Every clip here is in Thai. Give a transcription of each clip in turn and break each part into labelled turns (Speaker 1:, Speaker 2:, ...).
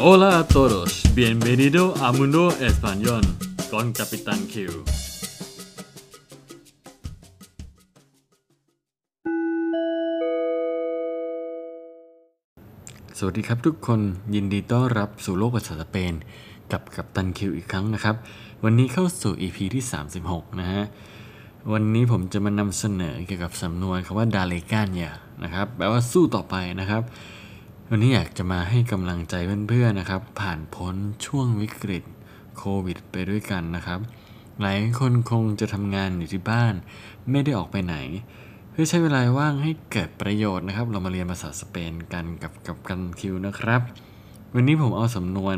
Speaker 1: Hola a todos, bienvenido a Mundo Español con Capitán Q. สวัสดีครับทุกคนยินดีต้อนรับสู่โลกภาษาสเปน กับกัปตันคิวอีกครั้งนะครับ วันนี้เข้าสู่ EP ที่ 36 นะฮะ วันนี้ผมจะมานำเสนอเกี่ยวกับสำนวนคำว่าดาเลกานยานะครับแปลว่าสู้ต่อไปนะครับ วันนี้อยากจะมาให้กำลังใจเพื่อนๆนะครับ ผ่านพ้นช่วงวิกฤตโควิด ไปด้วยกันนะครับ หลายคนคงจะทำงานอยู่ที่บ้าน ไม่ได้ออกไปไหน เพื่อใช้เวลาว่างให้เกิดประโยชน์นะครับ เรามาเรียนภาษาสเปนกันกับกับกันคิวนะครับ วันนี้ผมเอาสำนวน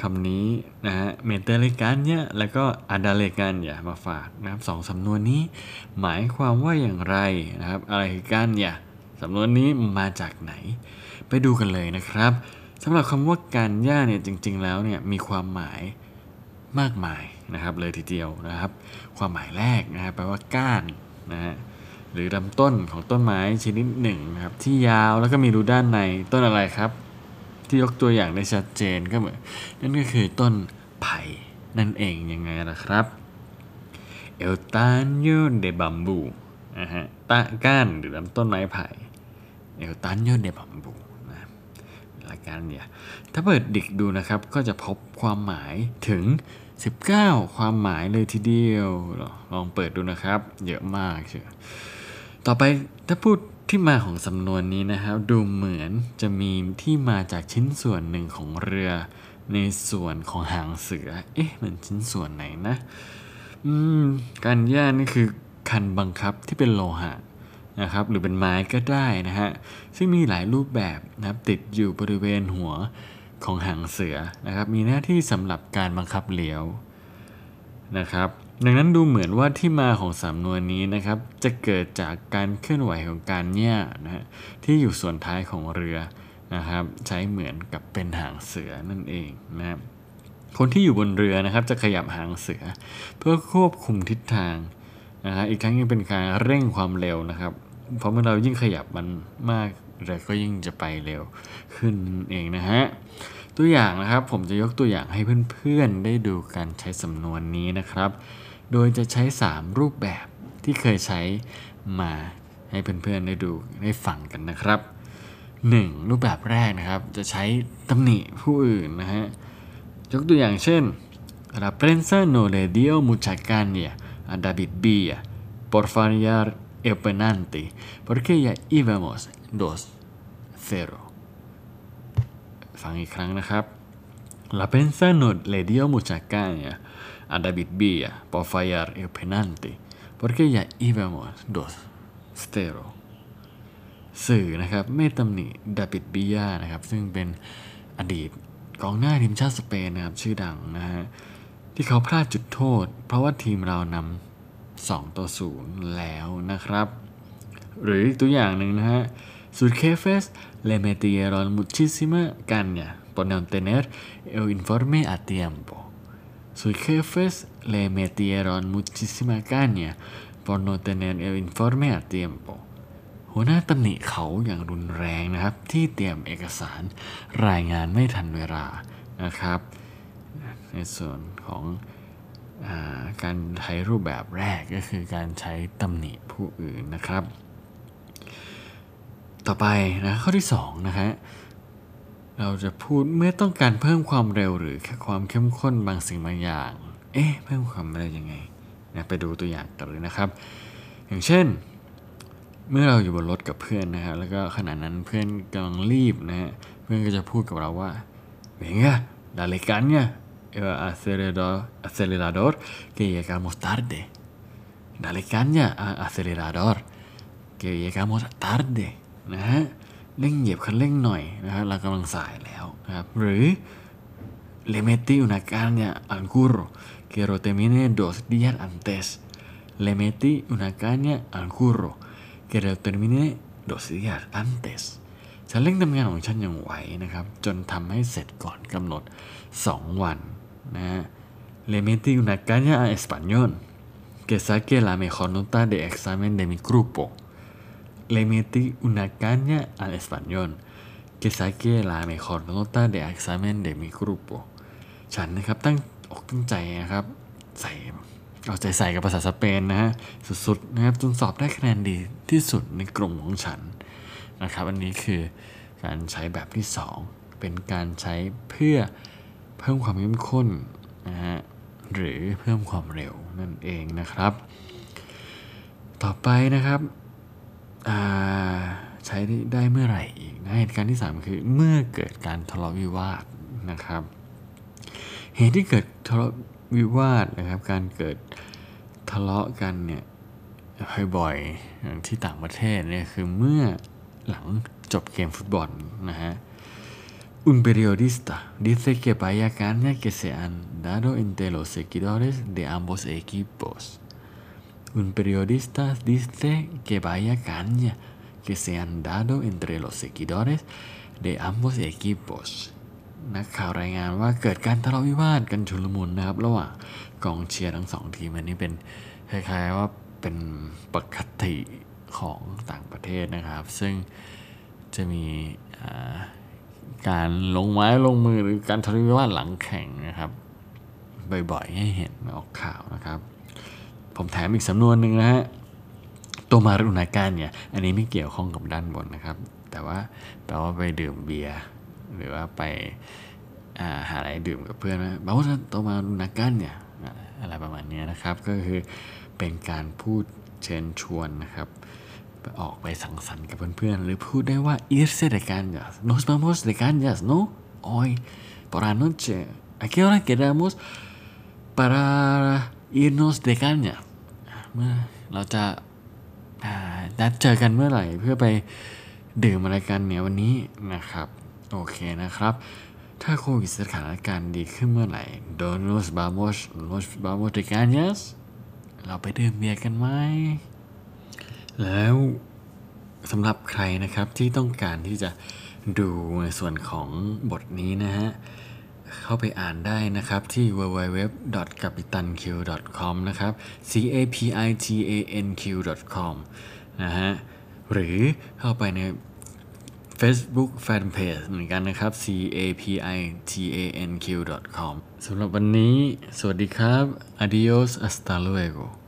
Speaker 1: คำนี้นะฮะเมเตเลกันเนี่ยแล้วก็อาดาเลกันอย่ามาฝากนะครับสองสำนวนนี้หมายความว่าอย่างไรนะครับ อะไรคือกันอย่า สำนวนนี้มาจากไหน ไปดูกันเลยนะครับสำหรับคำว่าการย่าเนี่ยจริง ๆ แล้วเนี่ยมีความหมายมากมายนะครับเลยทีเดียวนะครับ ความหมายแรกนะครับแปลว่าก้านนะฮะหรือลำต้นของต้นไม้ชนิดหนึ่งนะครับที่ยาวแล้วก็มีรูด้านในต้นอะไรครับ ที่ยกตัวอย่างได้ชัดเจนก็เหมือนนั่นก็คือต้นไผ่นั่นเองยังไงล่ะครับ El taño de bambú นะฮะตะก้านหรือลำต้นไม้ไผ่ El taño de bambú นะหลักการเนี่ยถ้าเปิดดิกดูนะครับก็จะพบความหมายถึง 19 ความหมายเลยทีเดียว ลองเปิดดูนะครับ เยอะมากเชียวต่อไปถ้าพูดที่มาของสำนวนนี้นะครับ ดูเหมือนจะมีที่มาจากชิ้นส่วนหนึ่งของเรือ ในส่วนของหางเสือ เอ๊ะมันชิ้นส่วนไหนนะ อืม การย่านี่คือคันบังคับที่เป็นโลหะ นะครับหรือเป็นไม้ก็ได้นะฮะซึ่งมีหลายรูปแบบนะครับติดอยู่บริเวณหัวของหางเสือนะครับมีหน้าที่สำหรับการบังคับเลี้ยวนะครับดังนั้นดูเหมือนว่าที่มาของสำนวนนี้นะครับ จะเกิดจากการเคลื่อนไหวของการแย่นะฮะที่อยู่ส่วนท้ายของเรือนะครับ ใช้เหมือนกับเป็นหางเสือนั่นเองนะครับคนที่อยู่บนเรือนะครับ จะขยับหางเสือ เพื่อควบคุมทิศทาง นะฮะอีกทั้งยังเป็นการเร่งความเร็วนะครับ เพราะเมื่อเรายิ่งขยับมันมากเรือก็ยิ่งจะไปเร็วขึ้นเองนะฮะตัวอย่างนะครับผมจะยกตัวอย่างให้เพื่อนๆได้ดูการใช้สำนวนนี้นะครับ โดยจะใช้ 3 รูปแบบที่เคยใช้มาให้เพื่อนๆได้ดูได้ฟังกันนะครับ 1. รูปแบบแรกนะครับจะใช้ตำหนิผู้อื่นนะฮะยกตัวอย่างเช่น La prensa no le dio mucha caña a David Villa por fallar el penalti porque ya íbamos 2-0ฟังอีกครั้งนะครับ La prensa no le dio mucha caña a David Villa por fallar el penalti porque ya íbamos 2-0 สื่อนะครับไม่ตำหนิดาบิดบิยานะครับซึ่งเป็นอดีตกองหน้าทีมชาติสเปนนะครับชื่อดังนะฮะ ที่เขาพลาดจุดโทษ เพราะว่าทีมเรานำสองตัวศูนย์แล้วนะครับ หรือตัวอย่างหนึ่งนะฮะสุดเคเฟสle metieron muchísima caña por no tener el informe a tiempo Sus jefes le metieron muchísima caña tener el informe a tiempo. หัวหน้าตำหนิเขาอย่างรุนแรงนะครับ ที่เตรียมเอกสารรายงานไม่ทันเวลานะครับ ในส่วนของอาการใช้รูปแบบแรกก็คือการใช้ตำหนิผู้อื่นนะครับ ต่อไปนะข้อที่2นะฮะเราจะพูดเมื่อต้องการเพิ่มความเร็วหรือแค่ความเข้มข้นบางสิ่งบางอย่าง เอ๊ะเพิ่มความเร็วยังไงนะไปดูตัวอย่างกันเลยนะครับ อย่างเช่น เมื่อเราอยู่บนรถกับเพื่อนนะครับแล้วก็ขณะนั้นเพื่อนกำลังรีบนะฮะเพื่อนก็จะพูดกับเราว่า venga dale caña el acelerador acelerador que llegamos tarde dale caña al acelerador que llegamos tarde นะฮะเร่งเหยียบคันเร่งหน่อยนะฮะเรากำลังสายแล้วนะครับหรือ le metí una caña al curro que lo terminé dos días antes le metí una caña al curro que lo terminé dos días antes ฉันเร่งทำงานของฉันอย่างไหวนะครับ จนทำให้เสร็จก่อนกำหนด 2 วัน นะ le metí una caña a español que saque la mejor nota de examen de mi grupo le metí una caña al español que saque la mejor nota de examen de mi grupo ฉันนะครับตั้งอกตั้งใจนะครับ ใส่เอาใจใส่กับภาษาสเปนนะฮะสุดๆนะครับจนสอบได้คะแนนดีที่สุดในกลุ่มของฉันนะครับ อันนี้คือการใช้แบบที่ 2 เป็นการใช้เพื่อ เพิ่มความเข้มข้นนะฮะหรือเพิ่มความเร็วนั่นเองนะครับ ต่อไปนะครับอ่าใช้ได้เมื่อไหร่อีกนะเหตุการณ์ที่ 3 คือเมื่อเกิดการทะเลาะวิวาทนะครับ เหตุที่เกิดทะเลาะวิวาทนะครับ การเกิดทะเลาะกันเนี่ยบ่อยๆอย่างที่ต่างประเทศเนี่ยคือเมื่อหลังจบเกมฟุตบอลนะฮะ Un periodista dice que vaya caña que se han dado entre los seguidores de ambos equipos. Un periodista dice que vaya caña que se han dado entre los seguidores de ambos equipos. นักข่าวรายงานว่าเกิดการทะเลาะวิวาทกันชุลมุนนะครับระหว่างกองเชียร์ทั้งสองทีมอันนี้เป็นคล้ายๆว่าเป็นปกติของต่างประเทศนะครับ ซึ่งจะมีอ่า การลงไม้ลงมือหรือการทะเลาะวิวาทหลังแข่งนะครับ บ่อยๆให้เห็นออกข่าวนะครับ ผมแถมอีกสำนวนหนึ่งนะฮะตัวมารุณาการเนี่ย อันนี้ไม่เกี่ยวข้องกับด้านบนนะครับ แต่ว่าแปลว่าไปดื่มเบียร์หรือว่าไปาหาอะไรดื่มกับเพื่อนนะแปลว่าตัวมารุณาการเนี่ยอะไรประมาณนี้นะครับ ก็คือเป็นการพูดเชิญชวนนะครับ ไปออกไปสังสรรค์กับเพื่อนๆ หรือพูดได้ว่า irse de cañas nos vamos de cañas no hoy por la noche a qué hora quedamos para irnos de cañas เมื่อเราจะนัดเจอกันเมื่อไหร่เพื่อไปดื่มอะไรกันเนี่ยวันนี้นะครับ โอเคนะครับ ถ้าโควิดสถานการณ์ดีขึ้นเมื่อไหร่ nos vamos nos vamos de cañas เราไปดื่มเบียร์กันไหม แล้วสำหรับใครนะครับที่ต้องการที่จะดูในส่วนของบทนี้นะฮะ เข้าไปอ่านได้นะครับที่ www.capitanq.com นะครับ c a p i t a n q.com นะฮะ หรือเข้าไปใน Facebook Fanpage เหมือนกันนะครับ c a p i t a n q.com สำหรับวันนี้ สวัสดีครับ adios hasta luego